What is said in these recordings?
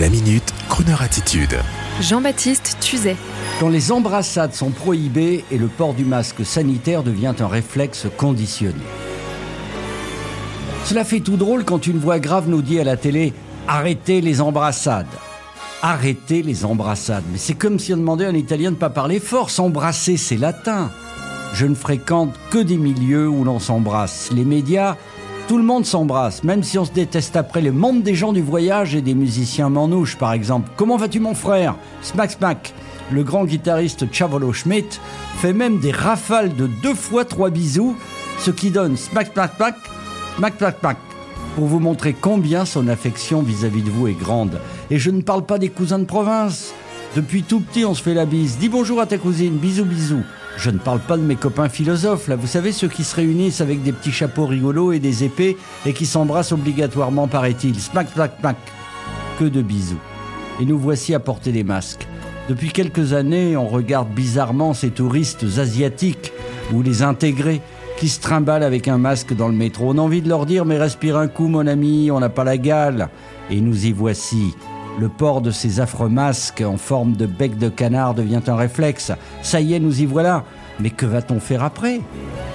La minute, Kroneur attitude. Jean-Baptiste Tuzet. Quand les embrassades sont prohibées et le port du masque sanitaire devient un réflexe conditionné. Cela fait tout drôle quand une voix grave nous dit à la télé Arrêtez les embrassades. Arrêtez les embrassades. Mais c'est comme si on demandait à un Italien de ne pas parler fort. S'embrasser, c'est latin. Je ne fréquente que des milieux où l'on s'embrasse. Les médias, tout le monde s'embrasse, même si on se déteste après. Le monde des gens du voyage et des musiciens manouches, par exemple. Comment vas-tu, mon frère? Smack, smack. Le grand guitariste Chavolo Schmidt fait même des rafales de deux fois trois bisous, ce qui donne smack, smack, smack, smack, smack, smack pour vous montrer combien son affection vis-à-vis de vous est grande. Et je ne parle pas des cousins de province. Depuis tout petit, on se fait la bise. Dis bonjour à ta cousine, bisous, bisous. Je ne parle pas de mes copains philosophes, là, vous savez, ceux qui se réunissent avec des petits chapeaux rigolos et des épées et qui s'embrassent obligatoirement, paraît-il. Smack, smack, smack. Que de bisous. Et nous voici à porter des masques. Depuis quelques années, on regarde bizarrement ces touristes asiatiques ou les intégrés qui se trimballent avec un masque dans le métro. On a envie de leur dire mais respire un coup mon ami, on n'a pas la gale. Et nous y voici. Le port de ces affreux masques en forme de bec de canard devient un réflexe. Ça y est, nous y voilà. Mais que va-t-on faire après?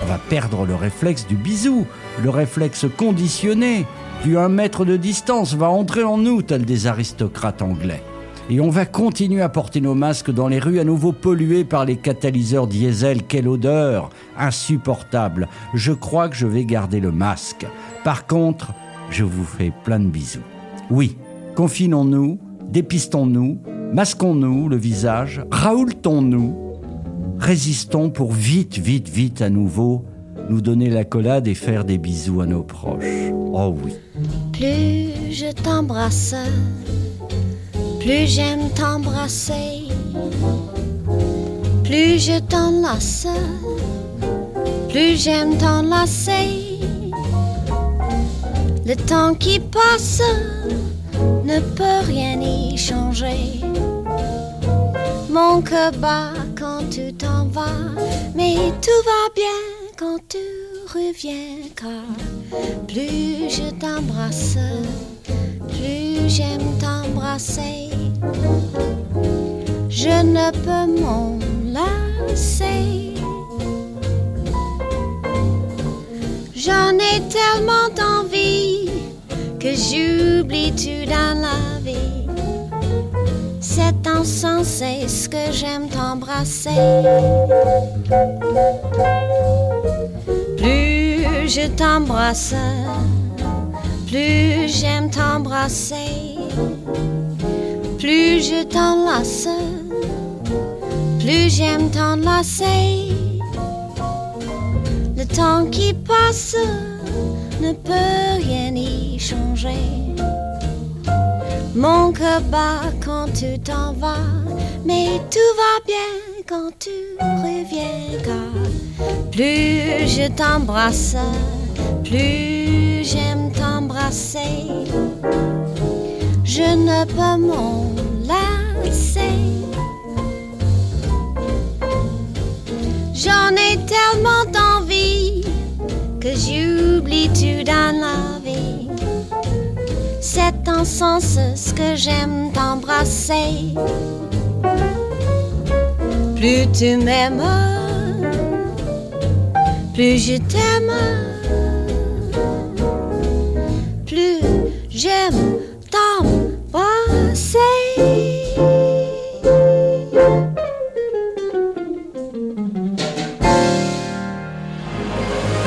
On va perdre le réflexe du bisou, le réflexe conditionné, du un mètre de distance va entrer en nous, tel des aristocrates anglais. Et on va continuer à porter nos masques dans les rues à nouveau pollués par les catalyseurs diesel. Quelle odeur Insupportable. Je crois que je vais garder le masque. Par contre, je vous fais plein de bisous. Oui, confinons-nous, dépistons-nous, masquons-nous le visage, raoultons-nous, résistons pour vite, vite, vite à nouveau nous donner la collade et faire des bisous à nos proches. Oh oui. Plus je t'embrasse, plus j'aime t'embrasser, plus je t'enlace, plus j'aime t'enlacer. Le temps qui passe ne peut rien y changer. Mon cœur bat quand tu t'en vas, mais tout va bien quand tu reviens. Car plus je t'embrasse, plus j'aime t'embrasser. Je ne peux m'en lasser. J'en ai tellement envie que j'oublie tout dans la vie? C'est insensé ce que j'aime t'embrasser. Plus je t'embrasse, plus j'aime t'embrasser. Plus je t'enlace, plus j'aime t'enlacer. Le temps qui passe ne peut Mon cœur bat quand tu t'en vas, mais tout va bien quand tu reviens. Car plus je t'embrasse, plus j'aime t'embrasser. Je ne peux m'en lasser. J'en ai tellement envie que j'oublie tout vie. C'est en sens ce que j'aime t'embrasser. Plus tu m'aimes, plus je t'aime, plus j'aime